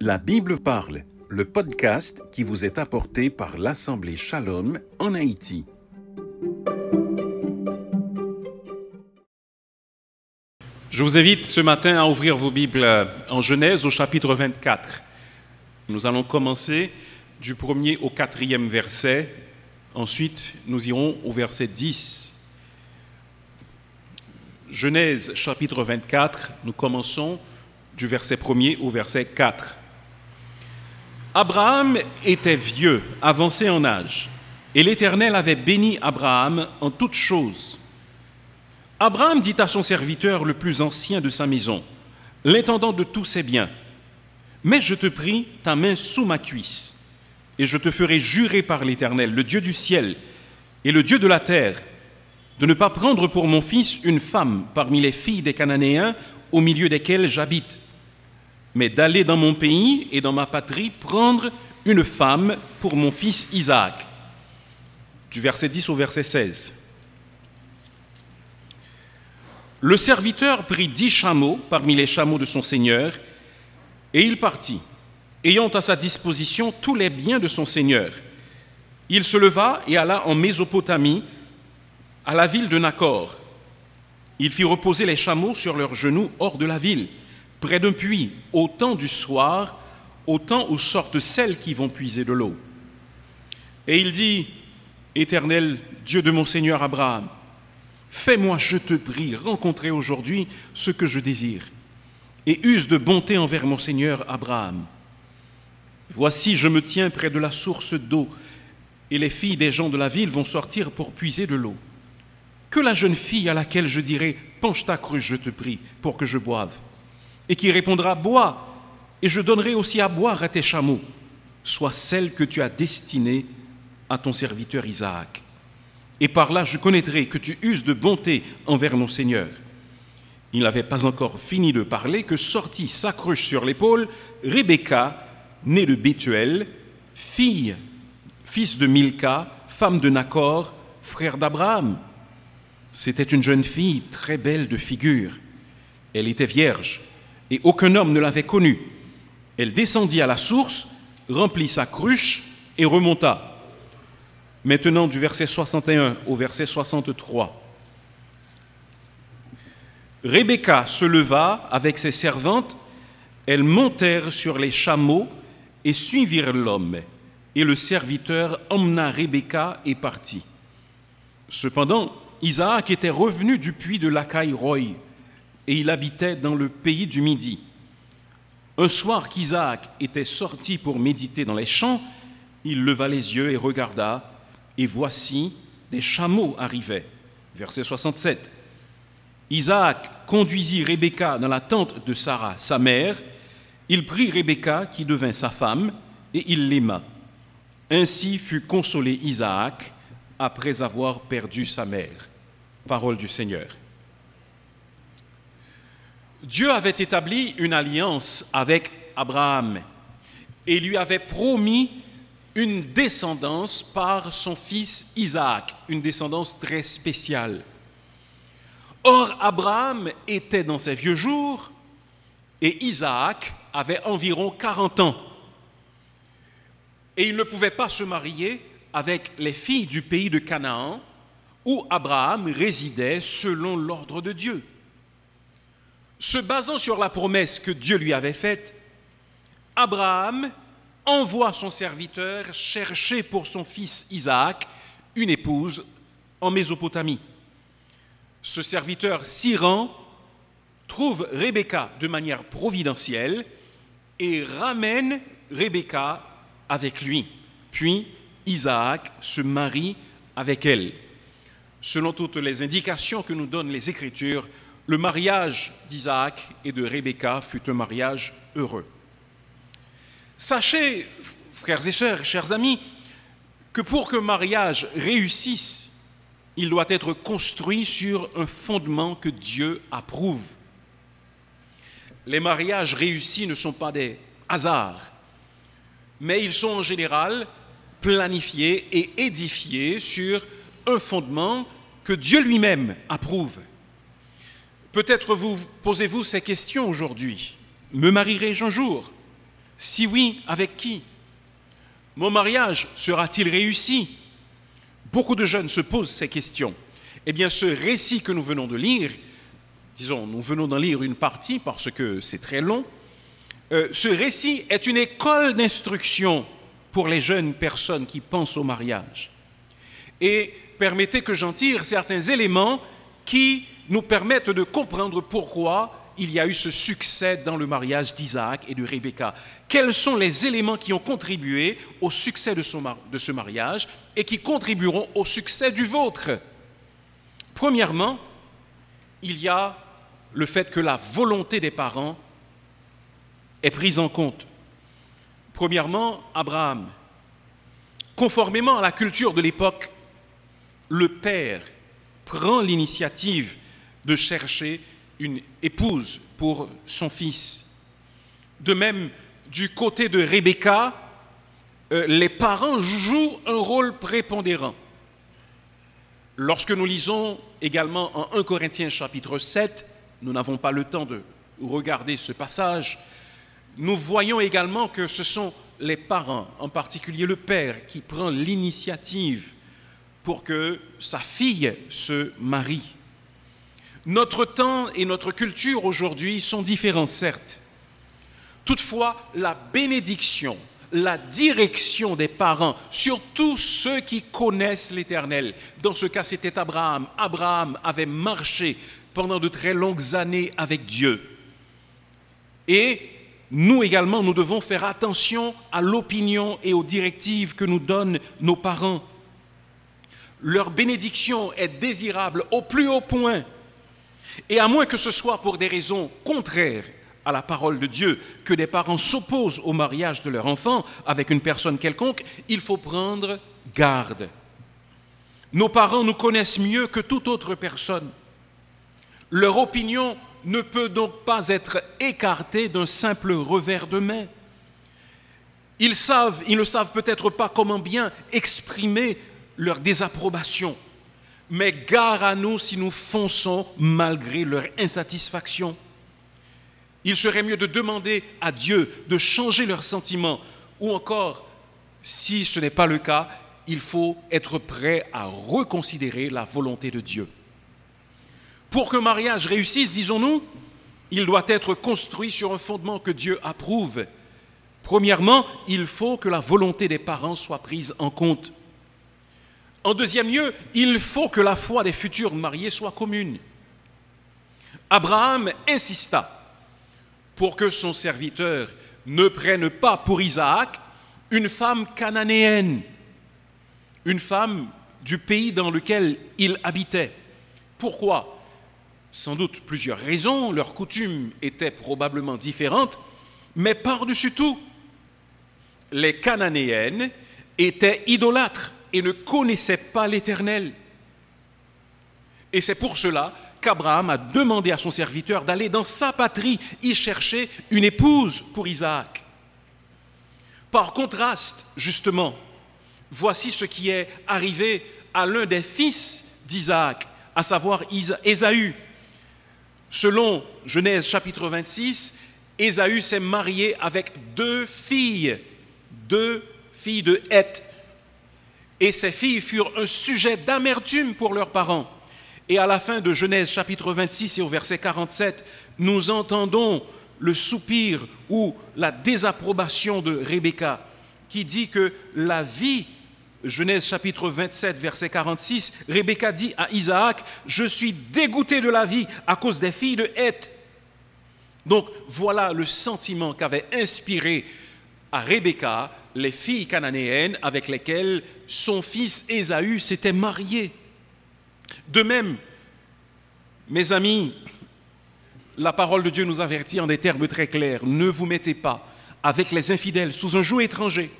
La Bible parle, le podcast qui vous est apporté par l'Assemblée Shalom en Haïti. Je vous invite ce matin à ouvrir vos Bibles en Genèse au chapitre 24. Nous allons commencer du premier au quatrième verset. Ensuite, nous irons au verset 10. Genèse chapitre 24, nous commençons du verset 1er au verset 4. Abraham était vieux, avancé en âge, et l'Éternel avait béni Abraham en toutes choses. Abraham dit à son serviteur le plus ancien de sa maison, l'intendant de tous ses biens, Mets, je te prie, ta main sous ma cuisse, et je te ferai jurer par l'Éternel, le Dieu du ciel et le Dieu de la terre, de ne pas prendre pour mon fils une femme parmi les filles des Cananéens au milieu desquelles j'habite, mais d'aller dans mon pays et dans ma patrie prendre une femme pour mon fils Isaac. Du verset 10 au verset 16. Le serviteur prit dix chameaux parmi les chameaux de son seigneur, et il partit, ayant à sa disposition tous les biens de son seigneur. Il se leva et alla en Mésopotamie, à la ville de Nacor. Il fit reposer les chameaux sur leurs genoux hors de la ville, près d'un puits, au temps du soir, au temps où sortent celles qui vont puiser de l'eau. Et il dit, Éternel Dieu de mon Seigneur Abraham, fais-moi, je te prie, rencontrer aujourd'hui ce que je désire, et use de bonté envers mon Seigneur Abraham. Voici, je me tiens près de la source d'eau, et les filles des gens de la ville vont sortir pour puiser de l'eau que la jeune fille à laquelle je dirai Penche ta cruche, je te prie, pour que je boive, et qui répondra Bois, et je donnerai aussi à boire à tes chameaux, soit celle que tu as destinée à ton serviteur Isaac. Et par là je connaîtrai que tu uses de bonté envers mon Seigneur. Il n'avait pas encore fini de parler que sortit sa cruche sur l'épaule Rebecca, née de Bethuel, fille, fils de Milka, femme de Nacor, frère d'Abraham. C'était une jeune fille très belle de figure. Elle était vierge et aucun homme ne l'avait connue. Elle descendit à la source, remplit sa cruche et remonta. Maintenant du verset 61 au verset 63. Rebecca se leva avec ses servantes, elles montèrent sur les chameaux et suivirent l'homme. Et le serviteur emmena Rebecca et partit. Cependant, Isaac était revenu du puits de Lacaille Roy et il habitait dans le pays du Midi. Un soir qu'Isaac était sorti pour méditer dans les champs, il leva les yeux et regarda, et voici, des chameaux arrivaient. Verset 67. Isaac conduisit Rebecca dans la tente de Sarah, sa mère. Il prit Rebecca, qui devint sa femme, et il l'aima. Ainsi fut consolé Isaac après avoir perdu sa mère. Parole du Seigneur. Dieu avait établi une alliance avec Abraham et lui avait promis une descendance par son fils Isaac, une descendance très spéciale. Or, Abraham était dans ses vieux jours et Isaac avait environ 40 ans. Et il ne pouvait pas se marier avec les filles du pays de Canaan où Abraham résidait selon l'ordre de Dieu. Se basant sur la promesse que Dieu lui avait faite, Abraham envoie son serviteur chercher pour son fils Isaac une épouse en Mésopotamie. Ce serviteur s'y rend, trouve Rebecca de manière providentielle et ramène Rebecca avec lui. Puis Isaac se marie avec elle. Selon toutes les indications que nous donnent les Écritures, le mariage d'Isaac et de Rebecca fut un mariage heureux. Sachez, frères et sœurs, chers amis, que pour qu'un mariage réussisse, il doit être construit sur un fondement que Dieu approuve. Les mariages réussis ne sont pas des hasards, mais ils sont en général planifiés et édifiés sur un fondement que Dieu lui-même approuve. Peut-être vous posez-vous ces questions aujourd'hui. Me marierai-je un jour? Si oui, avec qui? Mon mariage sera-t-il réussi? Beaucoup de jeunes se posent ces questions. Eh bien, ce récit que nous venons de lire, disons, nous venons d'en lire une partie parce que c'est très long, euh, ce récit est une école d'instruction pour les jeunes personnes qui pensent au mariage. Et permettez que j'en tire certains éléments qui nous permettent de comprendre pourquoi il y a eu ce succès dans le mariage d'Isaac et de Rebecca. Quels sont les éléments qui ont contribué au succès de, ce mariage et qui contribueront au succès du vôtre? Premièrement, il y a le fait que la volonté des parents est prise en compte. Premièrement, Abraham. Conformément à la culture de l'époque, le père prend l'initiative de chercher une épouse pour son fils. De même, du côté de Rebecca, euh, les parents jouent un rôle prépondérant. Lorsque nous lisons également en 1 Corinthiens chapitre 7, nous n'avons pas le temps de regarder ce passage, nous voyons également que ce sont les parents, en particulier le père, qui prend l'initiative pour que sa fille se marie. Notre temps et notre culture aujourd'hui sont différents, certes. Toutefois, la bénédiction, la direction des parents, surtout ceux qui connaissent l'Éternel, dans ce cas c'était Abraham. Abraham avait marché pendant de très longues années avec Dieu. Et nous également, nous devons faire attention à l'opinion et aux directives que nous donnent nos parents. Leur bénédiction est désirable au plus haut point. Et à moins que ce soit pour des raisons contraires à la parole de Dieu, que des parents s'opposent au mariage de leur enfant avec une personne quelconque, il faut prendre garde. Nos parents nous connaissent mieux que toute autre personne. Leur opinion ne peut donc pas être écarté d'un simple revers de main. Ils savent, ils ne savent peut-être pas comment bien exprimer leur désapprobation, mais gare à nous si nous fonçons malgré leur insatisfaction. Il serait mieux de demander à Dieu de changer leurs sentiments, ou encore, si ce n'est pas le cas, il faut être prêt à reconsidérer la volonté de Dieu. Pour qu'un mariage réussisse, disons-nous, il doit être construit sur un fondement que Dieu approuve. Premièrement, il faut que la volonté des parents soit prise en compte. En deuxième lieu, il faut que la foi des futurs mariés soit commune. Abraham insista pour que son serviteur ne prenne pas pour Isaac une femme cananéenne, une femme du pays dans lequel il habitait. Pourquoi? Sans doute plusieurs raisons, leurs coutumes étaient probablement différentes, mais par-dessus tout, les Cananéennes étaient idolâtres et ne connaissaient pas l'Éternel. Et c'est pour cela qu'Abraham a demandé à son serviteur d'aller dans sa patrie y chercher une épouse pour Isaac. Par contraste, justement, voici ce qui est arrivé à l'un des fils d'Isaac, à savoir Ésaü. Selon Genèse chapitre 26, Ésaü s'est marié avec deux filles, deux filles de Heth. Et ces filles furent un sujet d'amertume pour leurs parents. Et à la fin de Genèse chapitre 26 et au verset 47, nous entendons le soupir ou la désapprobation de Rebecca, qui dit que la vie Genèse chapitre 27, verset 46, Rebecca dit à Isaac, je suis dégoûté de la vie à cause des filles de Heth. Donc voilà le sentiment qu'avait inspiré à Rebecca les filles cananéennes avec lesquelles son fils Ésaü s'était marié. De même, mes amis, la parole de Dieu nous avertit en des termes très clairs, ne vous mettez pas avec les infidèles sous un joug étranger.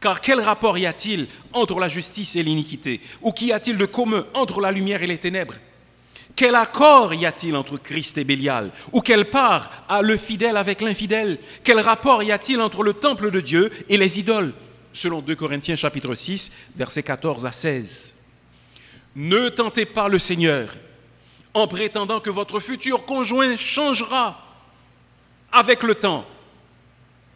Car quel rapport y a-t-il entre la justice et l'iniquité? Ou qu'y a-t-il de commun entre la lumière et les ténèbres? Quel accord y a-t-il entre Christ et Bélial? Ou quelle part a le fidèle avec l'infidèle? Quel rapport y a-t-il entre le temple de Dieu et les idoles? Selon 2 Corinthiens chapitre 6, versets 14 à 16. Ne tentez pas le Seigneur en prétendant que votre futur conjoint changera avec le temps.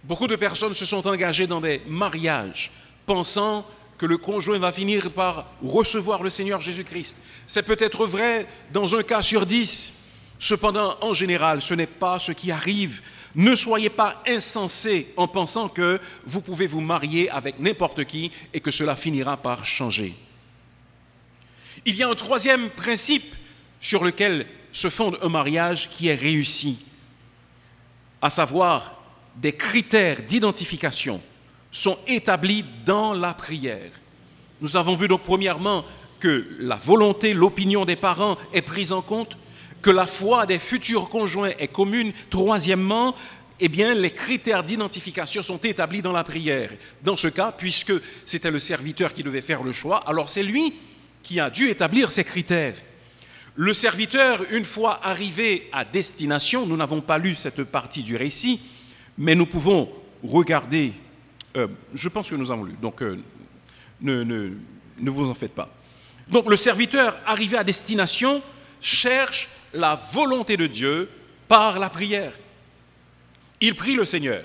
Beaucoup de personnes se sont engagées dans des mariages pensant que le conjoint va finir par recevoir le Seigneur Jésus-Christ. C'est peut-être vrai dans un cas sur dix. Cependant, en général, ce n'est pas ce qui arrive. Ne soyez pas insensés en pensant que vous pouvez vous marier avec n'importe qui et que cela finira par changer. Il y a un troisième principe sur lequel se fonde un mariage qui est réussi, à savoir des critères d'identification sont établis dans la prière. Nous avons vu donc premièrement que la volonté, l'opinion des parents est prise en compte, que la foi des futurs conjoints est commune. Troisièmement, eh bien, les critères d'identification sont établis dans la prière. Dans ce cas, puisque c'était le serviteur qui devait faire le choix, alors c'est lui qui a dû établir ces critères. Le serviteur, une fois arrivé à destination, nous n'avons pas lu cette partie du récit, mais nous pouvons regarder, euh, je pense que nous avons lu, donc euh, ne, ne vous en faites pas. Donc le serviteur arrivé à destination cherche la volonté de Dieu par la prière. Il prie le Seigneur.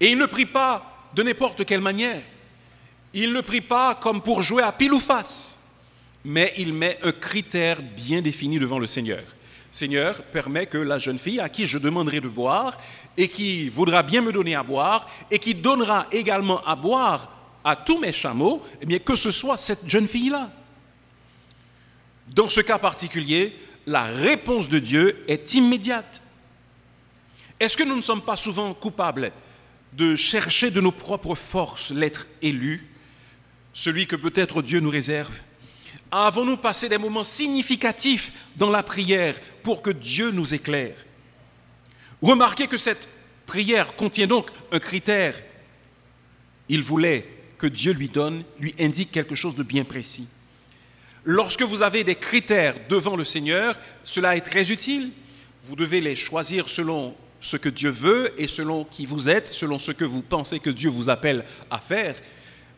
Et il ne prie pas de n'importe quelle manière. Il ne prie pas comme pour jouer à pile ou face, mais il met un critère bien défini devant le Seigneur. Seigneur, permet que la jeune fille à qui je demanderai de boire et qui voudra bien me donner à boire et qui donnera également à boire à tous mes chameaux, eh bien que ce soit cette jeune fille-là. Dans ce cas particulier, la réponse de Dieu est immédiate. Est-ce que nous ne sommes pas souvent coupables de chercher de nos propres forces l'être élu, celui que peut-être Dieu nous réserve? Avons-nous passé des moments significatifs dans la prière pour que Dieu nous éclaire? Remarquez que cette prière contient donc un critère. Il voulait que Dieu lui donne, lui indique quelque chose de bien précis. Lorsque vous avez des critères devant le Seigneur, cela est très utile. Vous devez les choisir selon ce que Dieu veut et selon qui vous êtes, selon ce que vous pensez que Dieu vous appelle à faire.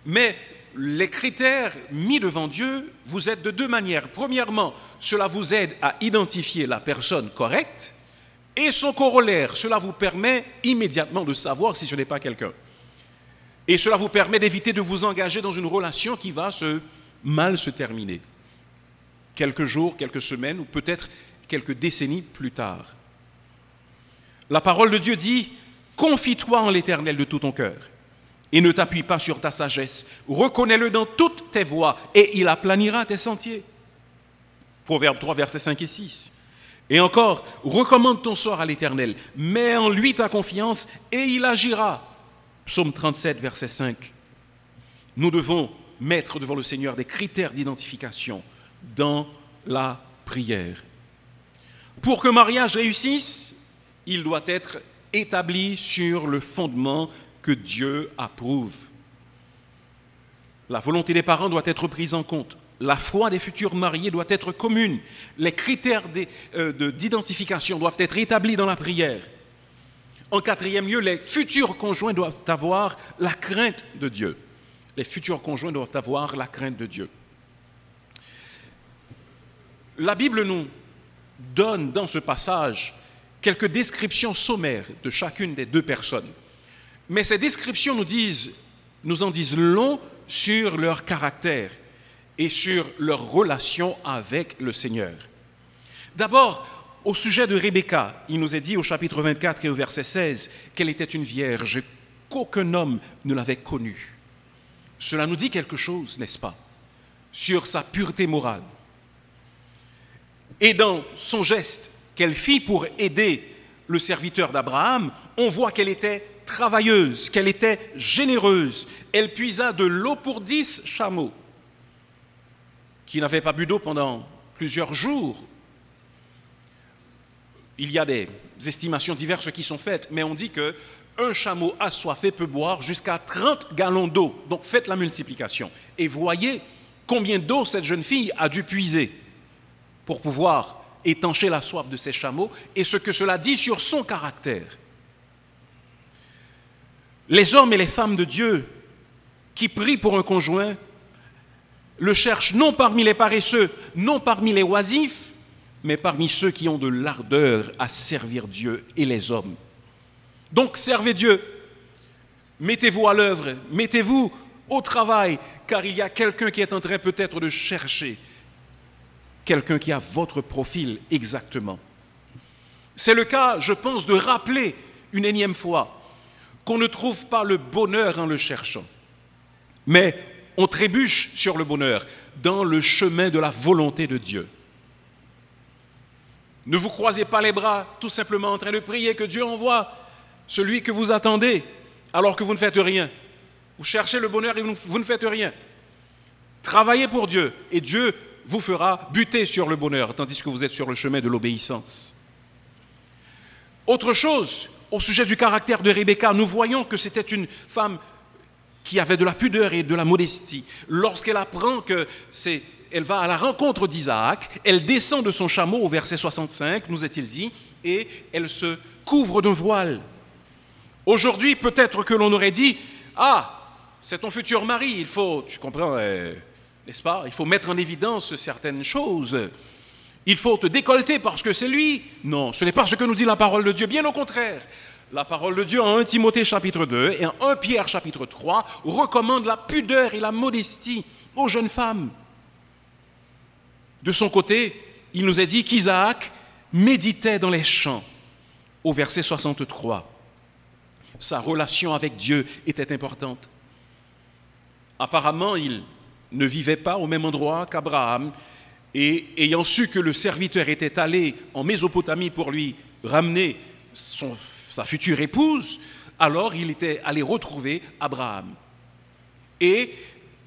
Mais les critères mis devant Dieu vous aident de deux manières. Premièrement, cela vous aide à identifier la personne correcte et son corollaire, cela vous permet immédiatement de savoir si ce n'est pas quelqu'un. Et cela vous permet d'éviter de vous engager dans une relation qui va se mal se terminer quelques jours, quelques semaines ou peut-être quelques décennies plus tard. La parole de Dieu dit, confie-toi en l'Éternel de tout ton cœur et ne t'appuie pas sur ta sagesse. Reconnais-le dans toutes tes voies et il aplanira tes sentiers. Proverbe 3, versets 5 et 6. Et encore, recommande ton sort à l'Éternel, mets en lui ta confiance et il agira. Psaume 37, verset 5. Nous devons mettre devant le Seigneur des critères d'identification dans la prière. Pour que mariage réussisse, il doit être établi sur le fondement que Dieu approuve. La volonté des parents doit être prise en compte. La foi des futurs mariés doit être commune. Les critères euh, d'identification doivent être établis dans la prière. En quatrième lieu, les futurs conjoints doivent avoir la crainte de Dieu. Les futurs conjoints doivent avoir la crainte de Dieu. La Bible nous donne dans ce passage quelques descriptions sommaires de chacune des deux personnes. Mais ces descriptions nous, disent, nous en disent long sur leur caractère et sur leur relation avec le Seigneur. D'abord, au sujet de Rebecca, il nous est dit au chapitre 24 et au verset 16 qu'elle était une vierge, qu'aucun homme ne l'avait connue. Cela nous dit quelque chose, n'est-ce pas, sur sa pureté morale. Et dans son geste qu'elle fit pour aider le serviteur d'Abraham, on voit qu'elle était travailleuse, qu'elle était généreuse. Elle puisa de l'eau pour dix chameaux qui n'avaient pas bu d'eau pendant plusieurs jours. Il y a des estimations diverses qui sont faites, mais on dit que un chameau assoiffé peut boire jusqu'à 30 gallons d'eau. Donc faites la multiplication et voyez combien d'eau cette jeune fille a dû puiser pour pouvoir étancher la soif de ses chameaux et ce que cela dit sur son caractère. Les hommes et les femmes de Dieu qui prient pour un conjoint le cherchent non parmi les paresseux, non parmi les oisifs, mais parmi ceux qui ont de l'ardeur à servir Dieu et les hommes. Donc servez Dieu, Mettez-vous à l'œuvre, mettez-vous au travail, car il y a quelqu'un qui est en train peut-être de chercher, quelqu'un qui a votre profil exactement. C'est le cas, je pense, de rappeler une énième fois qu'on ne trouve pas le bonheur en le cherchant, mais on trébuche sur le bonheur dans le chemin de la volonté de Dieu. Ne vous croisez pas les bras tout simplement en train de prier que Dieu envoie celui que vous attendez alors que vous ne faites rien. Vous cherchez le bonheur et vous ne faites rien. Travaillez pour Dieu et Dieu vous fera buter sur le bonheur tandis que vous êtes sur le chemin de l'obéissance. Autre chose, au sujet du caractère de Rebecca, nous voyons que c'était une femme qui avait de la pudeur et de la modestie. Lorsqu'elle apprend que c'est elle va à la rencontre d'Isaac, elle descend de son chameau au verset 65, nous est-il dit, et elle se couvre d'un voile. Aujourd'hui, peut-être que l'on aurait dit, ah, c'est ton futur mari, il faut, tu comprends, euh, n'est-ce pas, il faut mettre en évidence certaines choses. Il faut te décolleter parce que c'est lui. Non, ce n'est pas ce que nous dit la parole de Dieu, bien au contraire. La parole de Dieu en 1 Timothée chapitre 2 et en 1 Pierre chapitre 3 recommande la pudeur et la modestie aux jeunes femmes. De son côté, il nous est dit qu'Isaac méditait dans les champs au verset 63. Sa relation avec Dieu était importante. Apparemment, il ne vivait pas au même endroit qu'Abraham, et ayant su que le serviteur était allé en Mésopotamie pour lui ramener sa future épouse, alors il était allé retrouver Abraham. Et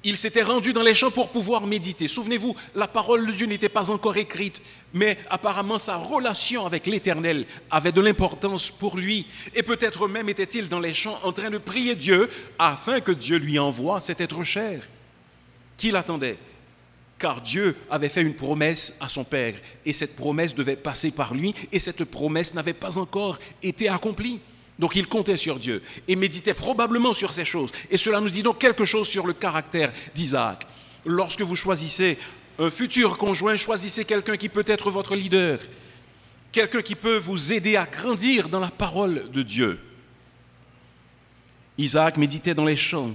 il s'était rendu dans les champs pour pouvoir méditer. Souvenez-vous, la parole de Dieu n'était pas encore écrite, mais apparemment sa relation avec l'Éternel avait de l'importance pour lui. Et peut-être même était-il dans les champs en train de prier Dieu afin que Dieu lui envoie cet être cher qu'il attendait. Car Dieu avait fait une promesse à son Père, et cette promesse devait passer par lui, et cette promesse n'avait pas encore été accomplie. Donc il comptait sur Dieu et méditait probablement sur ces choses. Et cela nous dit donc quelque chose sur le caractère d'Isaac. Lorsque vous choisissez un futur conjoint, choisissez quelqu'un qui peut être votre leader, quelqu'un qui peut vous aider à grandir dans la parole de Dieu. Isaac méditait dans les champs,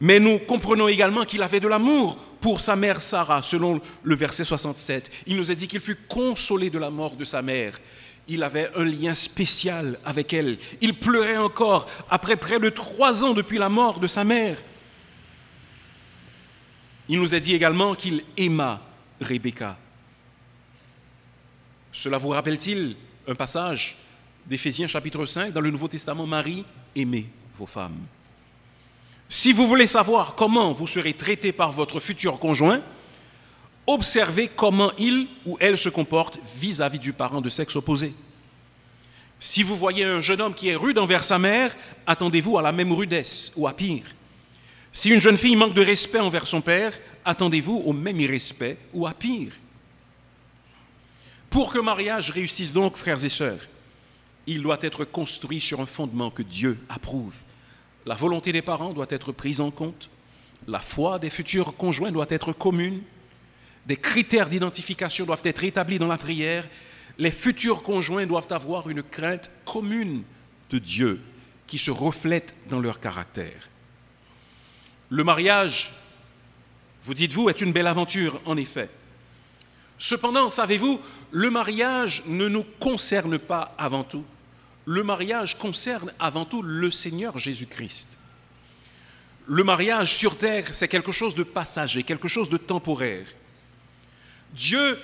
mais nous comprenons également qu'il avait de l'amour pour sa mère Sarah, selon le verset 67. Il nous a dit qu'il fut consolé de la mort de sa mère il avait un lien spécial avec elle. Il pleurait encore après près de trois ans depuis la mort de sa mère. Il nous a dit également qu'il aima Rebecca. Cela vous rappelle-t-il un passage d'Éphésiens chapitre 5 dans le Nouveau Testament? Marie, aimez vos femmes. Si vous voulez savoir comment vous serez traité par votre futur conjoint, Observez comment il ou elle se comporte vis-à-vis du parent de sexe opposé. Si vous voyez un jeune homme qui est rude envers sa mère, attendez-vous à la même rudesse ou à pire. Si une jeune fille manque de respect envers son père, attendez-vous au même irrespect ou à pire. Pour que mariage réussisse donc, frères et sœurs, il doit être construit sur un fondement que Dieu approuve. La volonté des parents doit être prise en compte, la foi des futurs conjoints doit être commune, des critères d'identification doivent être établis dans la prière. Les futurs conjoints doivent avoir une crainte commune de Dieu qui se reflète dans leur caractère. Le mariage, vous dites-vous, est une belle aventure, en effet. Cependant, savez-vous, le mariage ne nous concerne pas avant tout. Le mariage concerne avant tout le Seigneur Jésus-Christ. Le mariage sur terre, c'est quelque chose de passager, quelque chose de temporaire. Dieu,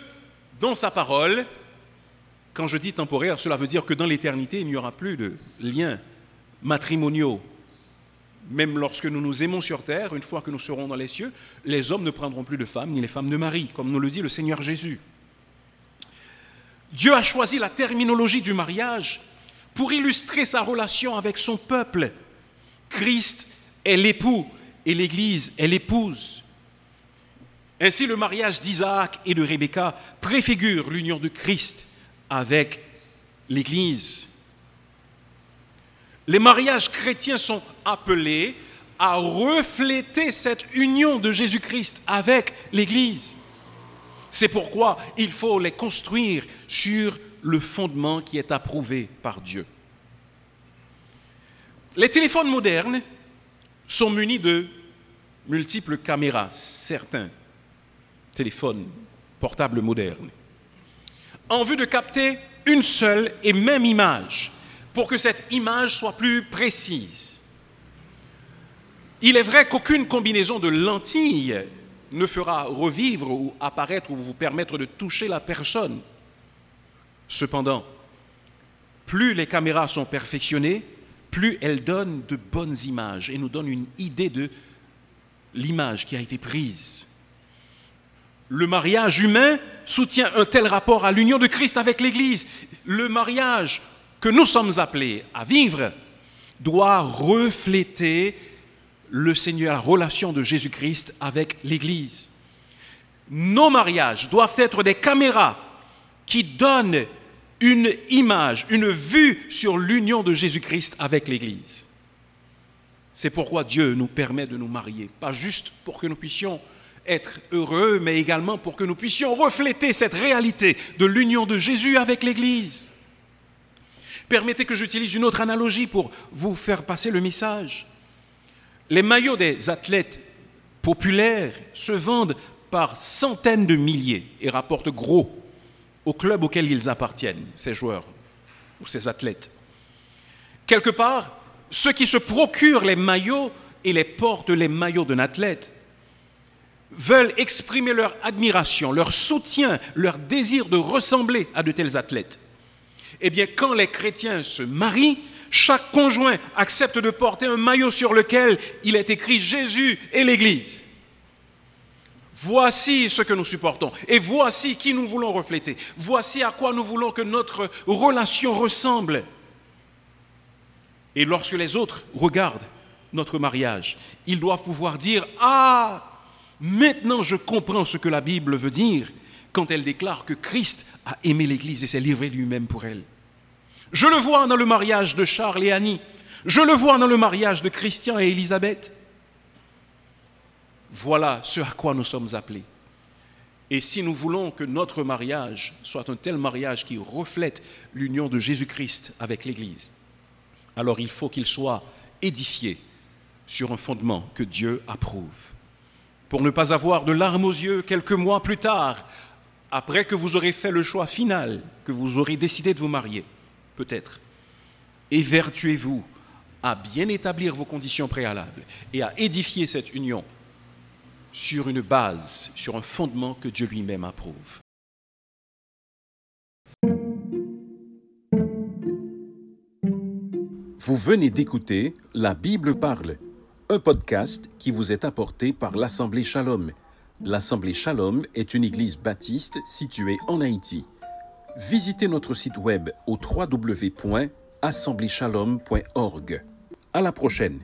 dans sa parole, quand je dis temporaire, cela veut dire que dans l'éternité, il n'y aura plus de liens matrimoniaux. Même lorsque nous nous aimons sur terre, une fois que nous serons dans les cieux, les hommes ne prendront plus de femmes, ni les femmes de mari, comme nous le dit le Seigneur Jésus. Dieu a choisi la terminologie du mariage pour illustrer sa relation avec son peuple. Christ est l'époux et l'Église est l'épouse. Ainsi, le mariage d'Isaac et de Rebecca préfigure l'union de Christ avec l'Église. Les mariages chrétiens sont appelés à refléter cette union de Jésus-Christ avec l'Église. C'est pourquoi il faut les construire sur le fondement qui est approuvé par Dieu. Les téléphones modernes sont munis de multiples caméras, certains téléphones portables modernes, en vue de capter une seule et même image pour que cette image soit plus précise. Il est vrai qu'aucune combinaison de lentilles ne fera revivre ou apparaître ou vous permettre de toucher la personne. Cependant, plus les caméras sont perfectionnées, plus elles donnent de bonnes images et nous donnent une idée de l'image qui a été prise. Le mariage humain soutient un tel rapport à l'union de Christ avec l'Église. Le mariage que nous sommes appelés à vivre doit refléter le Seigneur, la relation de Jésus-Christ avec l'Église. Nos mariages doivent être des caméras qui donnent une image, une vue sur l'union de Jésus-Christ avec l'Église. C'est pourquoi Dieu nous permet de nous marier, pas juste pour que nous puissions être heureux, mais également pour que nous puissions refléter cette réalité de l'union de Jésus avec l'Église. Permettez que j'utilise une autre analogie pour vous faire passer le message. Les maillots des athlètes populaires se vendent par centaines de milliers et rapportent gros au club auquel ils appartiennent, ces joueurs ou ces athlètes. Quelque part, ceux qui se procurent les maillots et les portent les maillots d'un athlète veulent exprimer leur admiration, leur soutien, leur désir de ressembler à de tels athlètes. Eh bien, quand les chrétiens se marient, chaque conjoint accepte de porter un maillot sur lequel il est écrit Jésus et l'Église. Voici ce que nous supportons et voici qui nous voulons refléter. Voici à quoi nous voulons que notre relation ressemble. Et lorsque les autres regardent notre mariage, ils doivent pouvoir dire Ah, maintenant je comprends ce que la Bible veut dire quand elle déclare que Christ a aimé l'Église et s'est livré lui-même pour elle. Je le vois dans le mariage de Charles et Annie. Je le vois dans le mariage de Christian et Élisabeth. Voilà ce à quoi nous sommes appelés. Et si nous voulons que notre mariage soit un tel mariage qui reflète l'union de Jésus-Christ avec l'Église, alors il faut qu'il soit édifié sur un fondement que Dieu approuve. Pour ne pas avoir de larmes aux yeux quelques mois plus tard, après que vous aurez fait le choix final, que vous aurez décidé de vous marier, peut-être, évertuez-vous à bien établir vos conditions préalables et à édifier cette union sur une base, sur un fondement que Dieu lui-même approuve. Vous venez d'écouter La Bible parle, un podcast qui vous est apporté par l'Assemblée Shalom. L'Assemblée Shalom est une église baptiste située en Haïti. Visitez notre site web au www.assembléchalom.org. À la prochaine.